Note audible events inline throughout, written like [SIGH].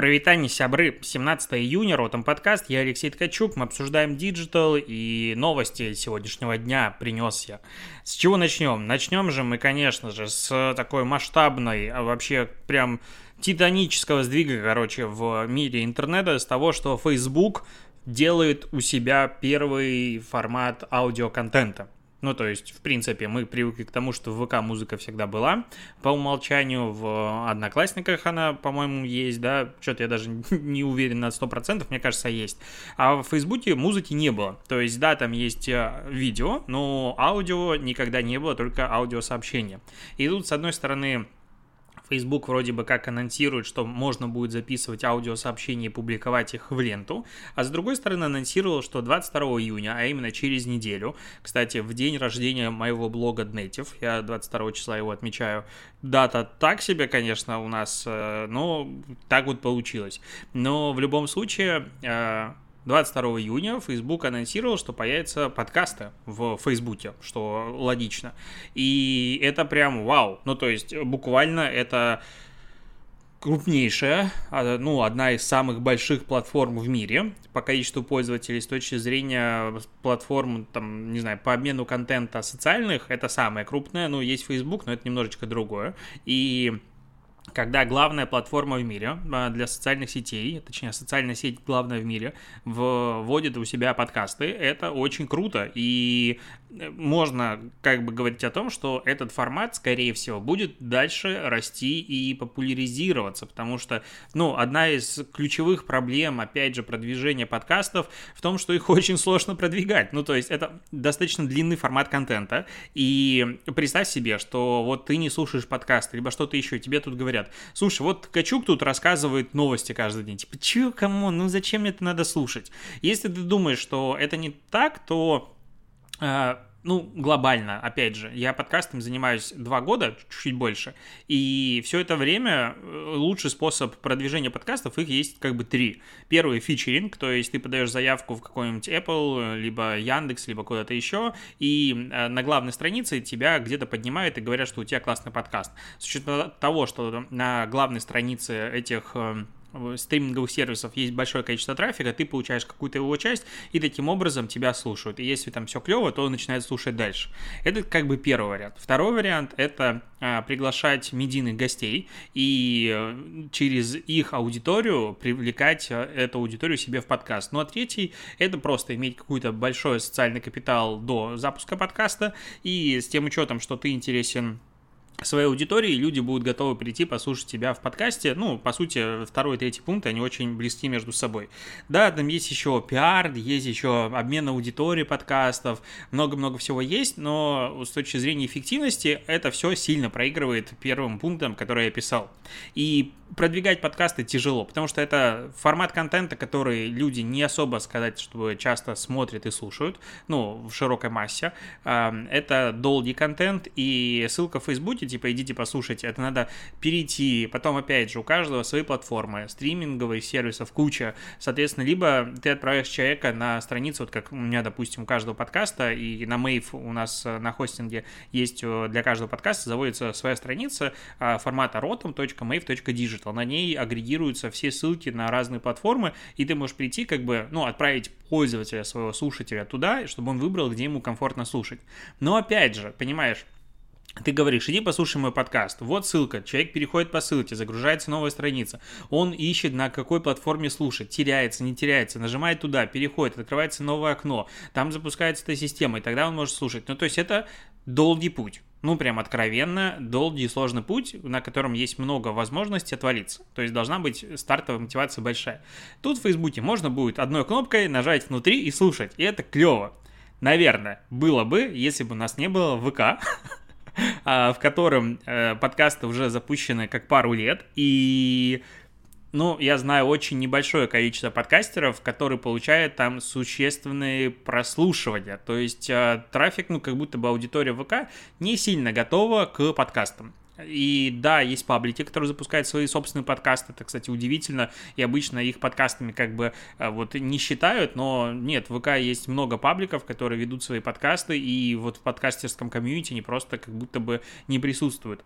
Прывітанне, сябры, 17 июня, Ротом подкаст, я Алексей Ткачук, мы обсуждаем digital и новости сегодняшнего дня принес я. С чего начнем? Начнем же мы, конечно же, с такой масштабной, а вообще прям титанического сдвига, короче, в мире интернета, с того, что Facebook делает у себя первый формат аудиоконтента. Ну, то есть, в принципе, мы привыкли к тому, что в ВК музыка всегда была по умолчанию, в Одноклассниках она, по-моему, есть, да, что-то я даже [LAUGHS] не уверен на 100%, мне кажется, есть. А в Фейсбуке музыки не было, то есть, да, там есть э, видео, но аудио никогда не было, только аудиосообщения. И тут, с одной стороны, Facebook вроде бы как анонсирует, что можно будет записывать аудиосообщения и публиковать их в ленту, а с другой стороны анонсировал, что 22 июня, а именно через неделю, кстати, в день рождения моего блога Dnetiv, я 22 числа его отмечаю, дата так себе, конечно, у нас, э, но так вот получилось. Но в любом случае э, 22 июня Facebook анонсировал, что появятся подкасты в Фейсбуке, что логично. И это прям вау. Ну, то есть, буквально это крупнейшая, а, ну, одна из самых больших платформ в мире по количеству пользователей с точки зрения платформ, там, не знаю, по обмену контента социальных, это самая крупная, ну, есть Facebook, но это немножечко другое, и когда главная платформа в мире а, для социальных сетей, точнее, социальная сеть главная в мире, вводит у себя подкасты, это очень круто. И э, можно как бы говорить о том, что этот формат, скорее всего, будет дальше расти и популяризироваться, потому что, ну, одна из ключевых проблем, опять же, продвижения подкастов в том, что их [LAUGHS] очень сложно продвигать. Ну, то есть это достаточно длинный формат контента, и представь себе, что вот ты не слушаешь подкасты, либо что-то еще, тебе тут говорят, говорят, слушай, вот Ткачук тут рассказывает новости каждый день. Типа, чё, кому, ну зачем это надо слушать? Если ты думаешь, что это не так, то э, ну, глобально, опять же, я подкастом занимаюсь два года, чуть больше, и все это время э, лучший способ продвижения подкастов, их есть как бы три. Первый — фичеринг, то есть ты подаешь заявку в какой-нибудь Apple, либо Яндекс, либо куда-то еще, и э, на главной странице тебя где-то поднимают и говорят, что у тебя классный подкаст. С учетом того, что на главной странице этих э, стриминговых сервисов есть большое количество трафика, ты получаешь какую-то его часть, и таким образом тебя слушают. И если там все клево, то начинают слушать дальше. Это как бы первый вариант. Второй вариант — это а, приглашать медийных гостей и э, через их аудиторию привлекать э, эту аудиторию себе в подкаст. Ну а третий — это просто иметь какой-то большой социальный капитал до запуска подкаста, и с тем учетом, что ты интересен своей аудитории, люди будут готовы прийти послушать тебя в подкасте. Ну, по сути, второй и третий пункт, они очень близки между собой. Да, там есть еще пиар, есть еще обмен аудитории подкастов, много-много всего есть, но с точки зрения эффективности это все сильно проигрывает первым пунктом, который я писал. И продвигать подкасты тяжело, потому что это формат контента, который люди не особо сказать, чтобы часто смотрят и слушают, ну, в широкой массе. Это долгий контент, и ссылка в Фейсбуке, типа, идите послушайте, это надо перейти, потом, опять же, у каждого свои платформы, стриминговые сервисов куча, соответственно, либо ты отправляешь человека на страницу, вот как у меня, допустим, у каждого подкаста, и на Мейв у нас на хостинге есть э, для каждого подкаста заводится своя страница а, формата rotom.mave.digital, Digital. На ней агрегируются все ссылки на разные платформы, и ты можешь прийти, как бы, ну, отправить пользователя, своего слушателя туда, чтобы он выбрал, где ему комфортно слушать. Но опять же, понимаешь, ты говоришь, иди послушай мой подкаст. Вот ссылка. Человек переходит по ссылке, загружается новая страница. Он ищет, на какой платформе слушать. Теряется, не теряется. Нажимает туда, переходит, открывается новое окно. Там запускается эта система, и тогда он может слушать. Ну, то есть это долгий путь ну, прям откровенно, долгий и сложный путь, на котором есть много возможностей отвалиться. То есть должна быть стартовая мотивация большая. Тут в Фейсбуке можно будет одной кнопкой нажать внутри и слушать, и это клево. Наверное, было бы, если бы у нас не было ВК, [LAUGHS] а, в котором э, подкасты уже запущены как пару лет, и ну, я знаю очень небольшое количество подкастеров, которые получают там существенные прослушивания. То есть э, трафик, ну, как будто бы аудитория ВК не сильно готова к подкастам. И да, есть паблики, которые запускают свои собственные подкасты. Это, кстати, удивительно. И обычно их подкастами как бы э, вот не считают, но нет, в ВК есть много пабликов, которые ведут свои подкасты, и вот в подкастерском комьюнити они просто как будто бы не присутствуют.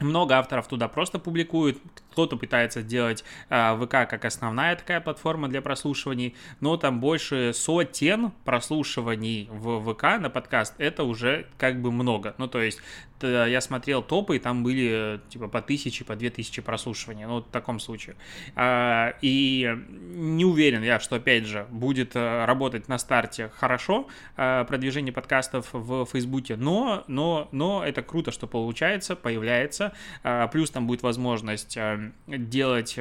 Много авторов туда просто публикуют, кто-то пытается сделать э, ВК как основная такая платформа для прослушиваний, но там больше сотен прослушиваний в ВК на подкаст, это уже как бы много. Ну, то есть я смотрел топы, и там были типа по тысяче, по две тысячи прослушиваний, ну, в таком случае. А, и не уверен я, что, опять же, будет э, работать на старте хорошо э, продвижение подкастов в Фейсбуке, но, но, но это круто, что получается, появляется, а, плюс там будет возможность э, делать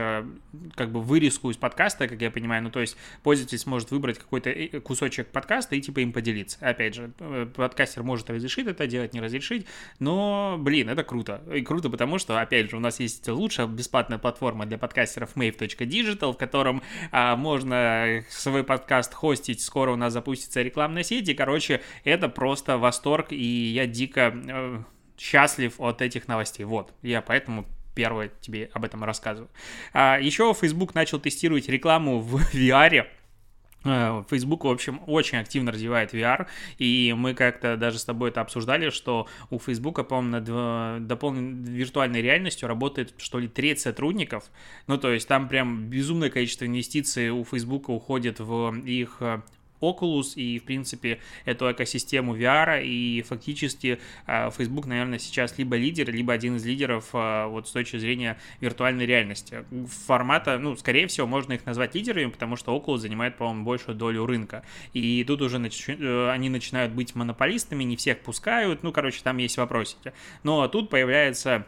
как бы вырезку из подкаста, как я понимаю, ну, то есть пользователь сможет выбрать какой-то кусочек подкаста и типа им поделиться. Опять же, подкастер может разрешить это делать, не разрешить, но, блин, это круто. И круто, потому что, опять же, у нас есть лучшая бесплатная платформа для подкастеров mave.digital, в котором а, можно свой подкаст хостить. Скоро у нас запустится рекламная сеть. И, короче, это просто восторг, и я дико э, счастлив от этих новостей. Вот, я поэтому первое тебе об этом рассказываю. А, еще Facebook начал тестировать рекламу в [LAUGHS] VR. Э, Facebook, в общем, очень активно развивает VR, и мы как-то даже с тобой это обсуждали, что у Facebook, по-моему, над дополненной виртуальной реальностью работает, что ли, треть сотрудников, ну, то есть там прям безумное количество инвестиций у Facebook уходит в их э, Oculus и, в принципе, эту экосистему VR, и фактически а, Facebook, наверное, сейчас либо лидер, либо один из лидеров а, вот с точки зрения виртуальной реальности. Формата, ну, скорее всего, можно их назвать лидерами, потому что Oculus занимает, по-моему, большую долю рынка. И тут уже нач... Э, они начинают быть монополистами, не всех пускают, ну, короче, там есть вопросики. Но тут появляется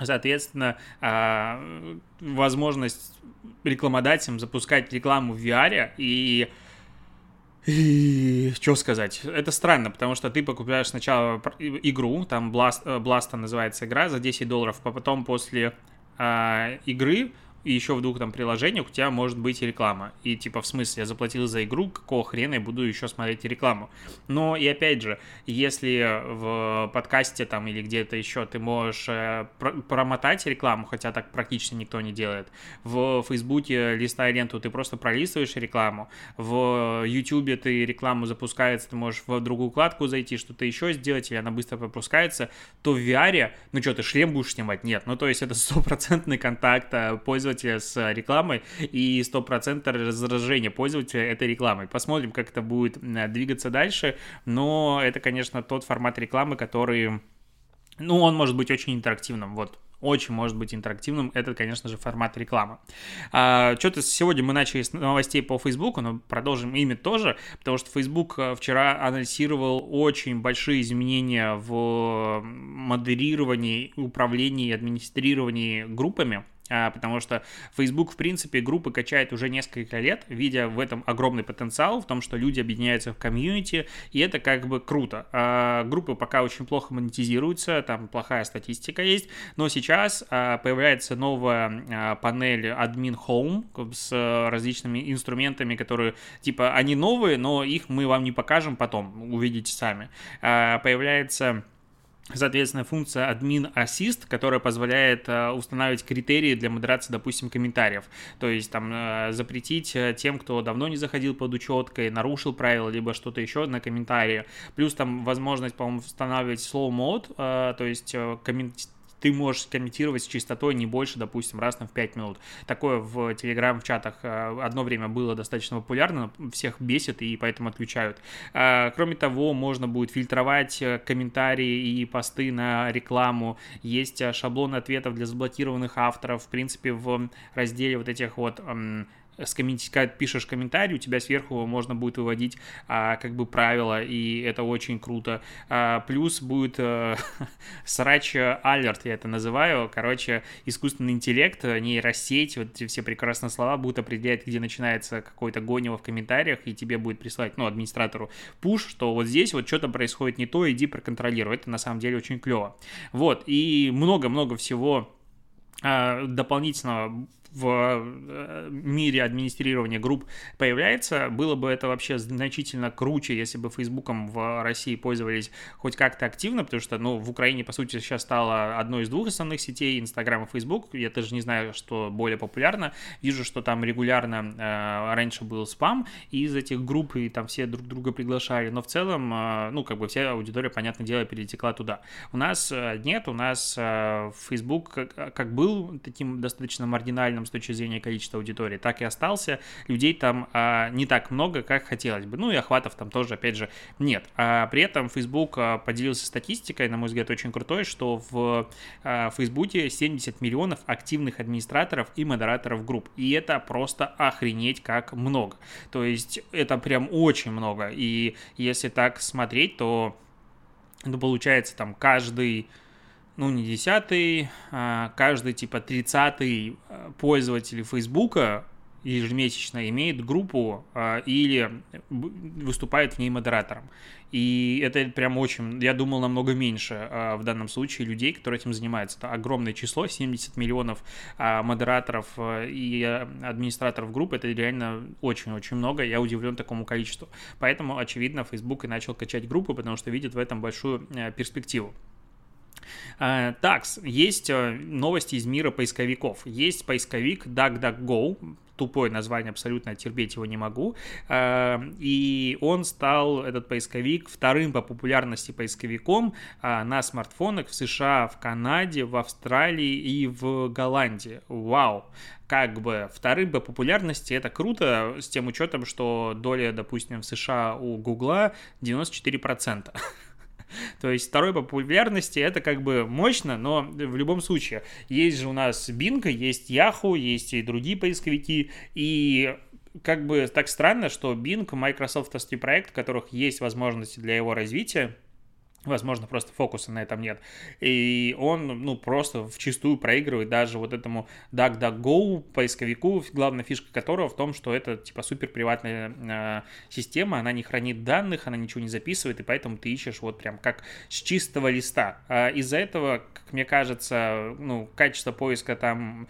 Соответственно, а, возможность рекламодателям запускать рекламу в VR и и что сказать? Это странно, потому что ты покупаешь сначала игру, там Blast, Blast называется игра, за 10 долларов, а потом после э, игры и еще в двух там приложениях у тебя может быть реклама. И типа, в смысле, я заплатил за игру, какого хрена я буду еще смотреть рекламу? Но и опять же, если в подкасте там или где-то еще ты можешь э, промотать рекламу, хотя так практически никто не делает, в Фейсбуке листая ленту ты просто пролистываешь рекламу, в Ютубе ты рекламу запускается, ты можешь в другую вкладку зайти, что-то еще сделать, или она быстро пропускается, то в VR, ну что, ты шлем будешь снимать? Нет. Ну то есть это [LAUGHS] стопроцентный контакт э, пользователя пользователя с рекламой и 100% раздражения пользователя этой рекламой. Посмотрим, как это будет двигаться дальше, но это, конечно, тот формат рекламы, который, ну, он может быть очень интерактивным, вот, очень может быть интерактивным. Это, конечно же, формат рекламы. А, что-то сегодня мы начали с новостей по Facebook, но продолжим ими тоже, потому что Facebook э, вчера анонсировал очень большие изменения в модерировании, управлении и администрировании группами потому что Facebook, в принципе, группы качает уже несколько лет, видя в этом огромный потенциал, в том, что люди объединяются в комьюнити, и это как бы круто. А, группы пока очень плохо монетизируются, там плохая статистика есть, но сейчас а, появляется новая панель Admin Home с различными инструментами, которые, типа, они новые, но их мы вам не покажем потом, увидите сами. Появляется соответственно, функция admin assist, которая позволяет э, устанавливать критерии для модерации, допустим, комментариев. То есть там э, запретить э, тем, кто давно не заходил под учеткой, нарушил правила, либо что-то еще на комментарии. Плюс там возможность, по-моему, устанавливать slow mode, то есть комментарий ты можешь комментировать с частотой не больше, допустим, раз в 5 минут. Такое в Telegram в чатах э, одно время было достаточно популярно, всех бесит и поэтому отключают. А, кроме того, можно будет фильтровать э, комментарии и посты на рекламу. Есть э, шаблон ответов для заблокированных авторов. В принципе, в разделе вот этих вот пишешь комментарий, у тебя сверху можно будет выводить а, как бы правила, и это очень круто. А, плюс будет а, [LAUGHS] срач алерт, я это называю. Короче, искусственный интеллект, нейросеть, вот эти все прекрасные слова будут определять, где начинается какой-то гонево в комментариях, и тебе будет присылать, ну, администратору пуш, что вот здесь вот что-то происходит не то, иди проконтролируй. Это на самом деле очень клево. Вот, и много-много всего а, дополнительно в э, мире администрирования групп появляется. Было бы это вообще значительно круче, если бы Фейсбуком в России пользовались хоть как-то активно, потому что, ну, в Украине, по сути, сейчас стало одной из двух основных сетей, Инстаграм и Фейсбук. Я тоже не знаю, что более популярно. Вижу, что там регулярно э, раньше был спам, из этих групп и там все друг друга приглашали, но в целом, э, ну, как бы вся аудитория, понятное дело, перетекла туда. У нас э, нет, у нас э, как, как был таким достаточно маргинальным с точки зрения количества аудитории, так и остался. Людей там а, не так много, как хотелось бы. Ну и охватов там тоже, опять же, нет. А при этом Facebook а, поделился статистикой, на мой взгляд, очень крутой, что в а, Фейсбуке 70 миллионов активных администраторов и модераторов групп. И это просто охренеть как много. То есть это прям очень много. И если так смотреть, то ну, получается там каждый ну, не десятый, а каждый, типа, тридцатый э, пользователь Фейсбука ежемесячно имеет группу а, или выступает в ней модератором. И это прям очень, я думал, намного меньше а, в данном случае людей, которые этим занимаются. Это огромное число, 70 миллионов а, модераторов а, и администраторов групп, это реально очень-очень много, я удивлен такому количеству. Поэтому, очевидно, Facebook и начал качать группы, потому что видит в этом большую а, перспективу. А, так, есть э, новости из мира поисковиков. Есть поисковик DuckDuckGo, тупое название, абсолютно терпеть его не могу. А, и он стал, этот поисковик, вторым по популярности поисковиком на смартфонах в США, в Канаде, в Австралии и в Голландии. Вау! как бы вторым по популярности это круто, с тем учетом, что доля, допустим, в США у Гугла 94%. [LAUGHS] [LAUGHS] То есть второй по популярности это как бы мощно, но в любом случае. Есть же у нас Bing, есть Yahoo, есть и другие поисковики, и как бы так странно, что Bing, майкрософтовский проект, у которых есть возможности для его развития, Возможно, просто фокуса на этом нет. И он, ну, просто в чистую проигрывает даже вот этому DuckDuckGo поисковику, главная фишка которого в том, что это, типа, супер приватная э, система, она не хранит данных, она ничего не записывает, и поэтому ты ищешь вот прям как с чистого листа. А из-за этого, как мне кажется, ну, качество поиска там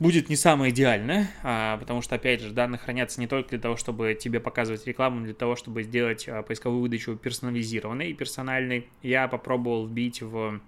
будет не самое идеальное, а, потому что, опять же, данные хранятся не только для того, чтобы тебе показывать рекламу, но для того, чтобы сделать а, поисковую выдачу персонализированной и персональной. Я попробовал вбить в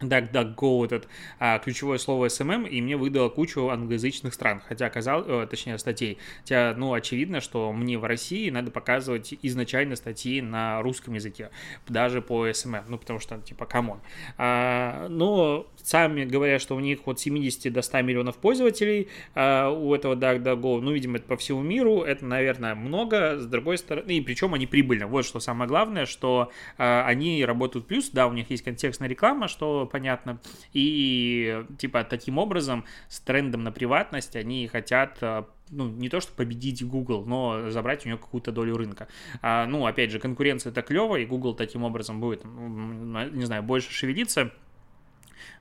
DuckDuckGo этот а, ключевое слово SMM, и мне выдало кучу англоязычных стран, хотя оказалось, э, точнее, статей. Хотя, ну, очевидно, что мне в России надо показывать изначально статьи на русском языке, даже по SMM, ну, потому что, типа, come on. А, но сами говорят, что у них от 70 до 100 миллионов пользователей а, у этого DuckDuckGo, ну, видимо, это по всему миру, это, наверное, много, с другой стороны, и причем они прибыльны. Вот что самое главное, что а, они работают плюс, да, у них есть контекстная реклама, что понятно. И, типа, таким образом, с трендом на приватность они хотят э, ну, не то, что победить Google, но забрать у нее какую-то долю рынка. А, ну, опять же, конкуренция это клево, и Google таким образом будет, не знаю, больше шевелиться.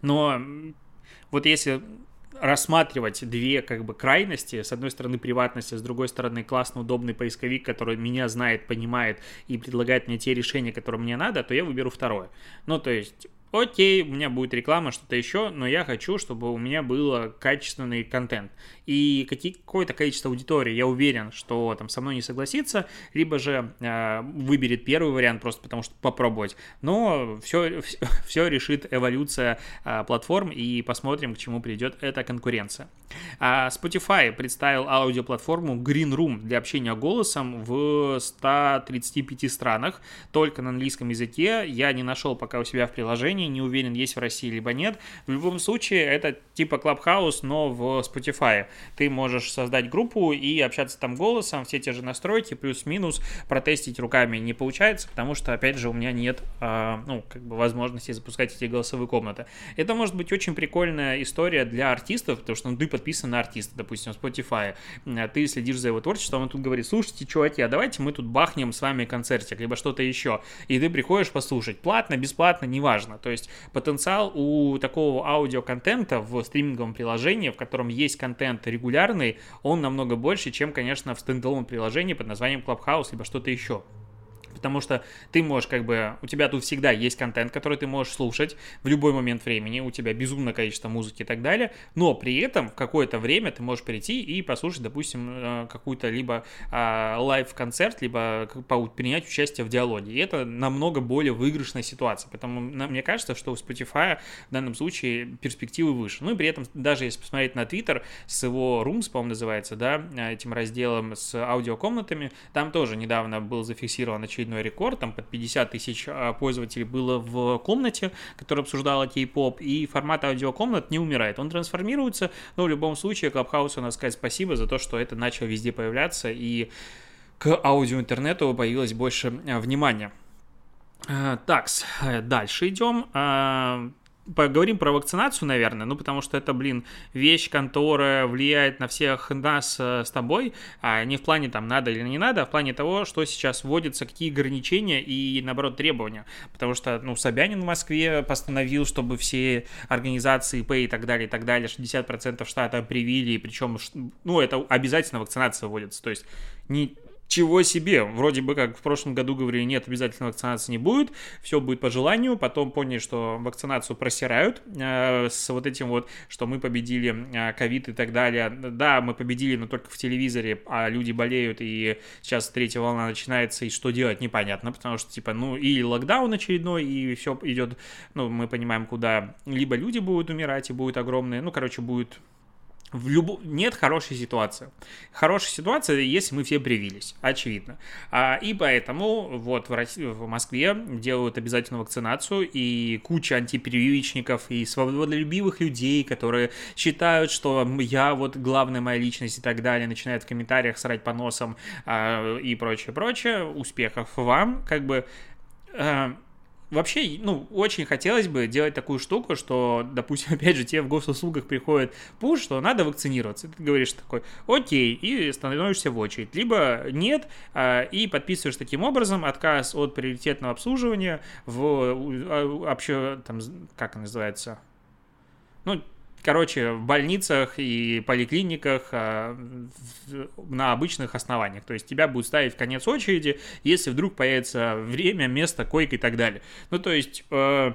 Но вот если рассматривать две как бы крайности, с одной стороны приватность, а с другой стороны классный, удобный поисковик, который меня знает, понимает и предлагает мне те решения, которые мне надо, то я выберу второе. Ну, то есть окей, у меня будет реклама, что-то еще, но я хочу, чтобы у меня был качественный контент. И какое-то количество аудитории, я уверен, что там со мной не согласится, либо же э, выберет первый вариант просто потому, что попробовать. Но все, все, [LAUGHS] все решит эволюция э, платформ, и посмотрим, к чему придет эта конкуренция. А Spotify представил аудиоплатформу Green Room для общения голосом в 135 странах, только на английском языке. Я не нашел пока у себя в приложении, не уверен, есть в России либо нет. В любом случае, это типа Clubhouse, но в Spotify. Ты можешь создать группу и общаться там голосом, все те же настройки, плюс-минус, протестить руками не получается, потому что, опять же, у меня нет, э, ну, как бы возможности запускать эти голосовые комнаты. Это может быть очень прикольная история для артистов, потому что ну, ты подписан на артиста, допустим, Spotify, ты следишь за его творчеством, он тут говорит, слушайте, чуваки, а давайте мы тут бахнем с вами концертик, либо что-то еще, и ты приходишь послушать, платно, бесплатно, неважно, то есть потенциал у такого аудиоконтента в стриминговом приложении, в котором есть контент регулярный, он намного больше, чем, конечно, в стендалон приложении под названием Clubhouse, либо что-то еще. Потому что ты можешь как бы, у тебя тут всегда есть контент, который ты можешь слушать в любой момент времени, у тебя безумное количество музыки и так далее, но при этом в какое-то время ты можешь прийти и послушать, допустим, э, какую-то либо а, лайв-концерт, либо принять участие в диалоге, и это намного более выигрышная ситуация, поэтому мне кажется, что у Spotify в данном случае перспективы выше, ну и при этом даже если посмотреть на Twitter с его Rooms, по-моему, называется, да, этим разделом с аудиокомнатами, там тоже недавно был зафиксирован очередной очередной рекорд, там под 50 тысяч а, пользователей было в комнате, которая обсуждала кей-поп, и формат аудиокомнат не умирает, он трансформируется, но в любом случае Клабхаусу надо сказать спасибо за то, что это начало везде появляться, и к аудиоинтернету появилось больше а, внимания. А, так, дальше идем поговорим про вакцинацию, наверное, ну, потому что это, блин, вещь, контора влияет на всех нас э, с тобой, а не в плане там надо или не надо, а в плане того, что сейчас вводятся, какие ограничения и, наоборот, требования. Потому что, ну, Собянин в Москве постановил, чтобы все организации ИП и так далее, и так далее, 60% штата привили, причем, ну, это обязательно вакцинация вводится, то есть не чего себе, вроде бы как в прошлом году говорили, нет, обязательно вакцинации не будет, все будет по желанию, потом поняли, что вакцинацию просирают э, с вот этим вот, что мы победили э, ковид и так далее. Да, мы победили, но только в телевизоре, а люди болеют, и сейчас третья волна начинается, и что делать непонятно, потому что, типа, ну, и локдаун очередной, и все идет, ну, мы понимаем, куда. Либо люди будут умирать, и будет огромные, ну, короче, будет в люб... нет хорошей ситуации. Хорошая ситуация, если мы все привились, очевидно. А, и поэтому вот в, России, в Москве делают обязательную вакцинацию, и куча антипрививочников и свободолюбивых людей, которые считают, что я вот главная моя личность и так далее, начинают в комментариях срать по носам а, и прочее, прочее. Успехов вам, как бы... А, вообще, ну, очень хотелось бы делать такую штуку, что, допустим, [LAUGHS] опять же, тебе в госуслугах приходит пуш, что надо вакцинироваться. ты говоришь такой, окей, и становишься в очередь. Либо нет, а, и подписываешь таким образом отказ от приоритетного обслуживания в а, вообще, там, как называется, ну, короче, в больницах и поликлиниках а, на обычных основаниях. То есть тебя будут ставить в конец очереди, если вдруг появится время, место, койка и так далее. Ну, то есть... Э,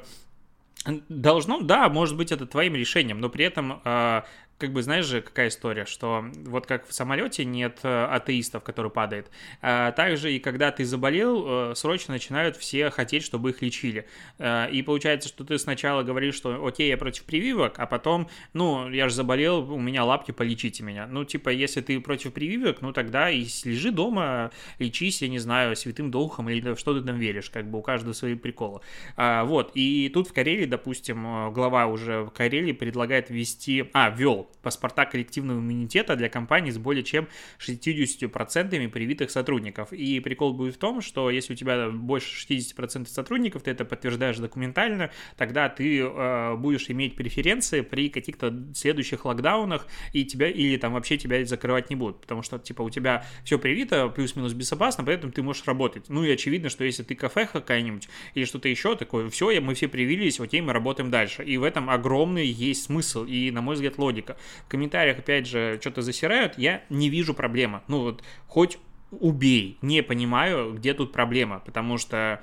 должно, да, может быть, это твоим решением, но при этом э, как бы знаешь же, какая история, что вот как в самолете нет э, атеистов, который падает, а также и когда ты заболел, э, срочно начинают все хотеть, чтобы их лечили. Э, и получается, что ты сначала говоришь, что окей, я против прививок, а потом, ну, я же заболел, у меня лапки, полечите меня. Ну, типа, если ты против прививок, ну, тогда и лежи дома, лечись, я не знаю, святым духом или что ты там веришь, как бы у каждого свои приколы. А, вот, и тут в Карелии, допустим, глава уже в Карелии предлагает ввести, а, ввел паспорта коллективного иммунитета для компаний с более чем 60% привитых сотрудников. И прикол будет в том, что если у тебя больше 60% сотрудников, ты это подтверждаешь документально, тогда ты э, будешь иметь преференции при каких-то следующих локдаунах, и тебя, или там вообще тебя закрывать не будут, потому что, типа, у тебя все привито, плюс-минус безопасно, поэтому ты можешь работать. Ну и очевидно, что если ты кафе какая-нибудь или что-то еще такое, все, мы все привились, окей, мы работаем дальше. И в этом огромный есть смысл и, на мой взгляд, логика в комментариях, опять же, что-то засирают, я не вижу проблемы. Ну вот, хоть убей, не понимаю, где тут проблема, потому что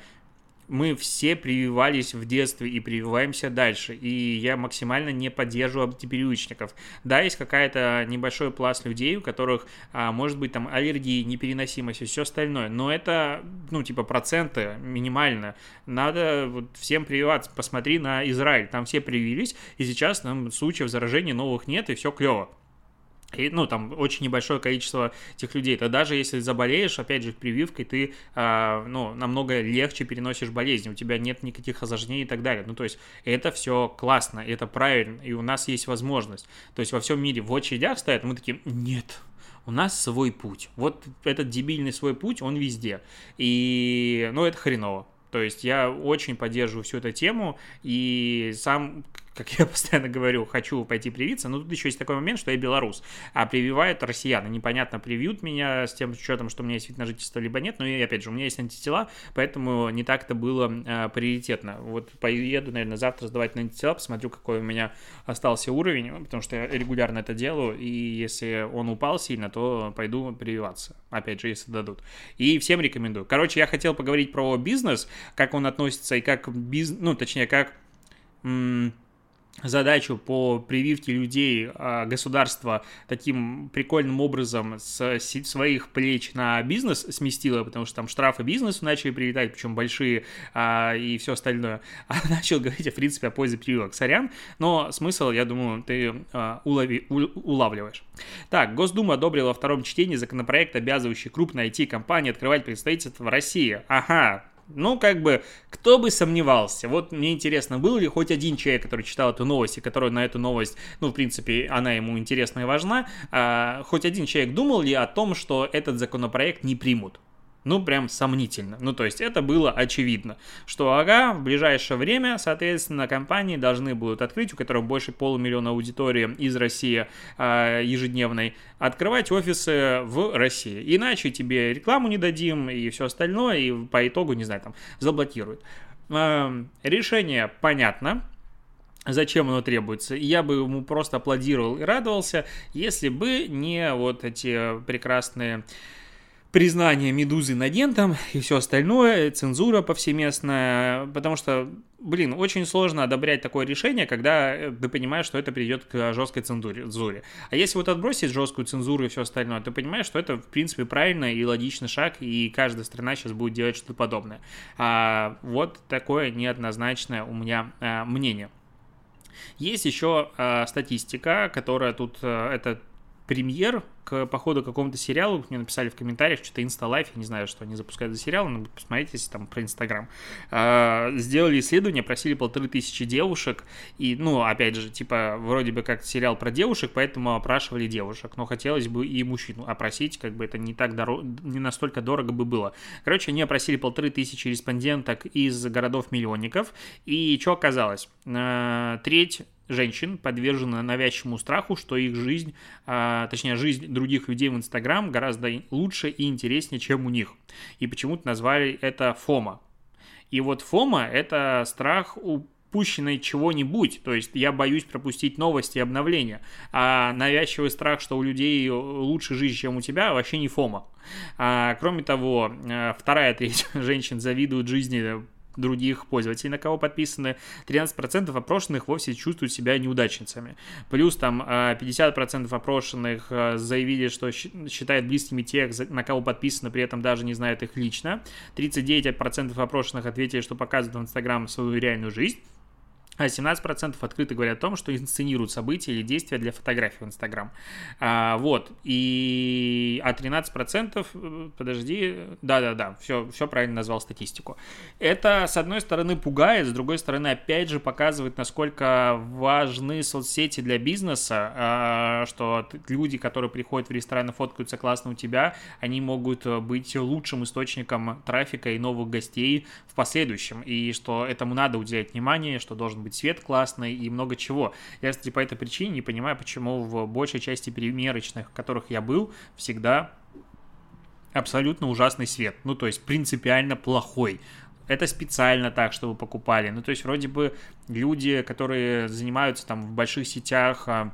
мы все прививались в детстве и прививаемся дальше, и я максимально не поддерживаю антипривычников. Да, есть какая-то небольшой пласт людей, у которых, а, может быть, там аллергии, непереносимость и все остальное, но это, ну, типа, проценты минимально. Надо вот всем прививаться. Посмотри на Израиль, там все привились, и сейчас там случаев заражения новых нет, и все клево. Ну, там очень небольшое количество этих людей. То даже если заболеешь, опять же, прививкой, ты, э, ну, намного легче переносишь болезнь, у тебя нет никаких осложнений и так далее. Ну, то есть это все классно, это правильно, и у нас есть возможность. То есть во всем мире в очередях стоят, мы такие, нет, у нас свой путь. Вот этот дебильный свой путь, он везде. И, ну, это хреново. То есть я очень поддерживаю всю эту тему, и сам как я [LAUGHS] постоянно говорю, хочу пойти привиться, но тут еще есть такой момент, что я белорус, а прививают россияне. Непонятно, привьют меня с тем учетом, что у меня есть вид на жительство, либо нет, но и, опять же, у меня есть антитела, поэтому не так-то было э, приоритетно. Вот поеду, наверное, завтра сдавать на антитела, посмотрю, какой у меня остался уровень, потому что я регулярно это делаю, и если он упал сильно, то пойду прививаться, опять же, если дадут. И всем рекомендую. Короче, я хотел поговорить про бизнес, как он относится и как бизнес, ну, точнее, как задачу по прививке людей а, государства таким прикольным образом с своих плеч на бизнес сместило, потому что там штрафы бизнесу начали прилетать, причем большие а, и все остальное. [LAUGHS] А начал говорить, в принципе, о пользе прививок. Сорян, но смысл, я думаю, ты а, улови, улавливаешь. Так, Госдума одобрила во втором чтении законопроект, обязывающий крупные IT-компании открывать представительство в России. Ага, ну, как бы, кто бы сомневался. Вот мне интересно, был ли хоть один человек, который читал эту новость, и который на эту новость, ну, в принципе, она ему интересна и важна, а, хоть один человек думал ли о том, что этот законопроект не примут? Ну, прям сомнительно. Ну, то есть это было очевидно, что, ага, в ближайшее время, соответственно, компании должны будут открыть, у которых больше полумиллиона аудитории из России э, ежедневной, открывать офисы в России. Иначе тебе рекламу не дадим и все остальное, и по итогу, не знаю, там, заблокируют. Э, решение понятно, зачем оно требуется. Я бы ему просто аплодировал и радовался, если бы не вот эти прекрасные признание Медузы надентом и все остальное, цензура повсеместная, потому что, блин, очень сложно одобрять такое решение, когда э, ты понимаешь, что это приведет к жесткой цензуре. А если вот отбросить жесткую цензуру и все остальное, ты понимаешь, что это, в принципе, правильный и логичный шаг, и каждая страна сейчас будет делать что-то подобное. А вот такое неоднозначное у меня а, мнение. Есть еще а, статистика, которая тут, а, это премьер к походу к какому-то сериалу, мне написали в комментариях, что-то Инсталайф, я не знаю, что они запускают за сериал, но посмотрите, если там про Инстаграм. А, сделали исследование, просили полторы тысячи девушек, и, ну, опять же, типа, вроде бы как сериал про девушек, поэтому опрашивали девушек, но хотелось бы и мужчину опросить, как бы это не так дорого, не настолько дорого бы было. Короче, они опросили полторы тысячи респонденток из городов-миллионников, и что оказалось? А, треть женщин подвержены навязчивому страху, что их жизнь, а, точнее жизнь других людей в Инстаграм гораздо лучше и интереснее, чем у них. И почему-то назвали это ФОМа. И вот ФОМа – это страх упущенной чего-нибудь, то есть я боюсь пропустить новости и обновления, а навязчивый страх, что у людей лучше жизнь, чем у тебя, вообще не фома. А, кроме того, э, вторая треть [LAUGHS] женщин завидуют жизни других пользователей, на кого подписаны, 13% опрошенных вовсе чувствуют себя неудачницами. Плюс там 50% а, опрошенных а, заявили, что считают близкими тех, на кого подписаны, при этом даже не знают их лично. 39% опрошенных ответили, что показывают в Инстаграм свою реальную жизнь. А 17% открыто говорят о том, что инсценируют события или действия для фотографий в Инстаграм. А, вот. И... А 13%, э, подожди, да-да-да, все, все правильно назвал статистику. Это, с одной стороны, пугает, с другой стороны, опять же, показывает, насколько важны соцсети для бизнеса, а, что люди, которые приходят в ресторан и фоткаются классно у тебя, они могут быть лучшим источником трафика и новых гостей в последующем, и что этому надо уделять внимание, что должен быть цвет классный и много чего. Я, кстати, по этой причине не понимаю, почему в большей части примерочных, в которых я был, всегда абсолютно ужасный свет. Ну, то есть принципиально плохой. Это специально так, чтобы покупали. Ну, то есть вроде бы люди, которые занимаются там в больших сетях, а,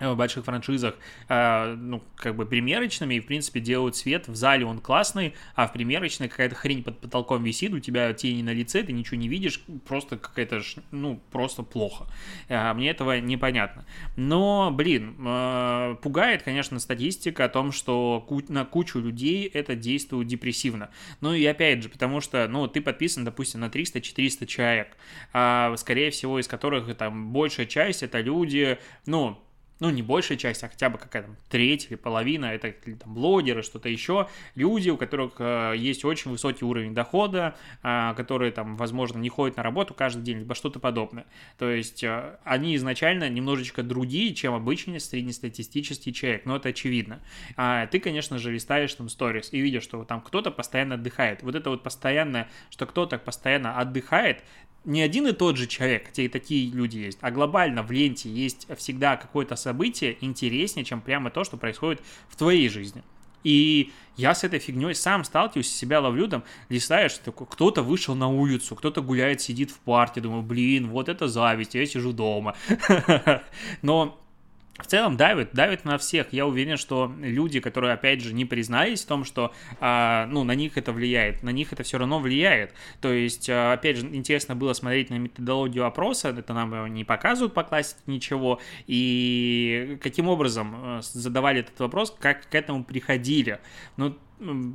в больших франшизах, э, ну, как бы примерочными, и, в принципе, делают свет, в зале он классный, а в примерочной какая-то хрень под потолком висит, у тебя тени на лице, ты ничего не видишь, просто какая-то, ну, просто плохо. Э, мне этого непонятно. Но, блин, э, пугает, конечно, статистика о том, что на кучу людей это действует депрессивно. Ну, и опять же, потому что, ну, ты подписан, допустим, на 300-400 человек, а, скорее всего, из которых там большая часть это люди, ну, ну, не большая часть, а хотя бы какая-то треть или половина, это там, блогеры, что-то еще, люди, у которых э, есть очень высокий уровень дохода, э, которые там, возможно, не ходят на работу каждый день, либо что-то подобное. То есть э, они изначально немножечко другие, чем обычный среднестатистический человек, но это очевидно. А ты, конечно же, листаешь там сторис и видишь, что там кто-то постоянно отдыхает. Вот это вот постоянное, что кто-то постоянно отдыхает, не один и тот же человек, хотя и такие люди есть, а глобально в ленте есть всегда какое-то событие интереснее, чем прямо то, что происходит в твоей жизни. И я с этой фигней сам сталкиваюсь, себя ловлю там, листаешь, кто-то вышел на улицу, кто-то гуляет, сидит в парке, думаю, блин, вот это зависть, я сижу дома. [LAUGHS] Но в целом давит, давит на всех. Я уверен, что люди, которые, опять же, не признались в том, что, а, ну, на них это влияет, на них это все равно влияет. То есть, а, опять же, интересно было смотреть на методологию опроса, это нам не показывают по классике ничего, и каким образом а, задавали этот вопрос, как к этому приходили. Ну,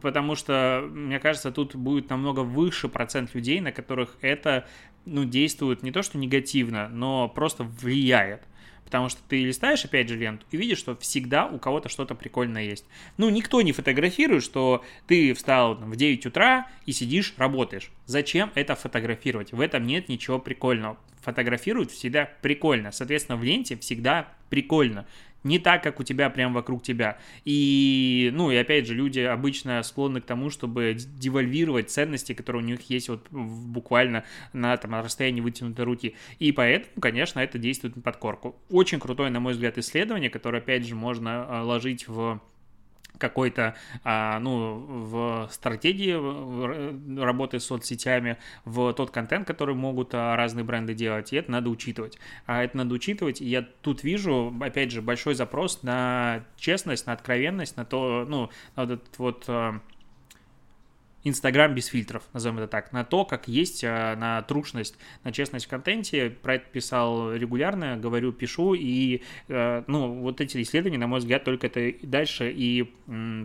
потому что, мне кажется, тут будет намного выше процент людей, на которых это, ну, действует не то, что негативно, но просто влияет. Потому что ты листаешь, опять же, ленту и видишь, что всегда у кого-то что-то прикольное есть. Ну, никто не фотографирует, что ты встал там, в 9 утра и сидишь, работаешь. Зачем это фотографировать? В этом нет ничего прикольного. Фотографируют всегда прикольно. Соответственно, в ленте всегда прикольно не так, как у тебя прямо вокруг тебя. И, ну, и опять же, люди обычно склонны к тому, чтобы девальвировать ценности, которые у них есть вот буквально на там, расстоянии вытянутой руки. И поэтому, конечно, это действует на подкорку. Очень крутое, на мой взгляд, исследование, которое, опять же, можно а, ложить в какой-то, а, ну, в стратегии работы с соцсетями, в тот контент, который могут а, разные бренды делать, и это надо учитывать. А это надо учитывать, и я тут вижу, опять же, большой запрос на честность, на откровенность, на то, ну, на этот вот а, Инстаграм без фильтров, назовем это так, на то, как есть, а, на трушность, на честность в контенте. Про это писал регулярно, говорю, пишу, и, э, ну, вот эти исследования, на мой взгляд, только это дальше и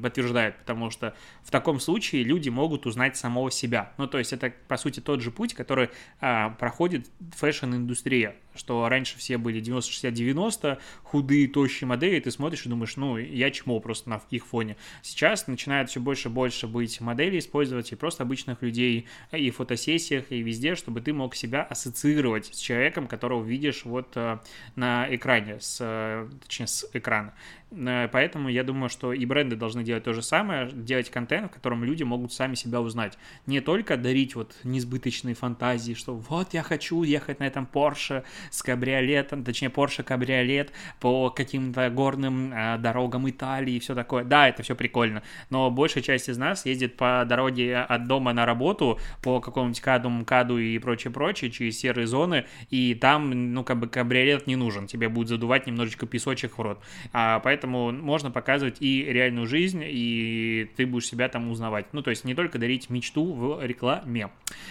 подтверждают, потому что в таком случае люди могут узнать самого себя. Ну, то есть это, по сути, тот же путь, который а, проходит fashion -индустрия, что раньше все были 90-60-90, худые, тощие модели, ты смотришь и думаешь, ну, я чмо просто на их фоне. Сейчас начинает все больше и больше быть моделей использовать и просто обычных людей и в фотосессиях, и везде, чтобы ты мог себя ассоциировать с человеком, которого видишь вот э, на экране, с, э, точнее, с экрана. Э, поэтому я думаю, что и бренды должны делать то же самое, делать контент, в котором люди могут сами себя узнать. Не только дарить вот несбыточные фантазии, что вот я хочу ехать на этом Porsche с кабриолетом, точнее Porsche кабриолет по каким-то горным э, дорогам Италии и все такое. Да, это все прикольно, но большая часть из нас ездит по дороге от дома на работу по какому-нибудь каду, МКАДу и прочее-прочее через серые зоны, и там, ну, как бы кабриолет не нужен, тебе будет задувать немножечко песочек в рот. А, поэтому поэтому можно показывать и реальную жизнь, и ты будешь себя там узнавать. Ну, то есть не только дарить мечту в рекламе.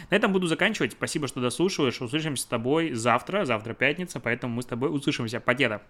На этом буду заканчивать. Спасибо, что дослушиваешь. Услышимся с тобой завтра. Завтра пятница, поэтому мы с тобой услышимся. Покеда!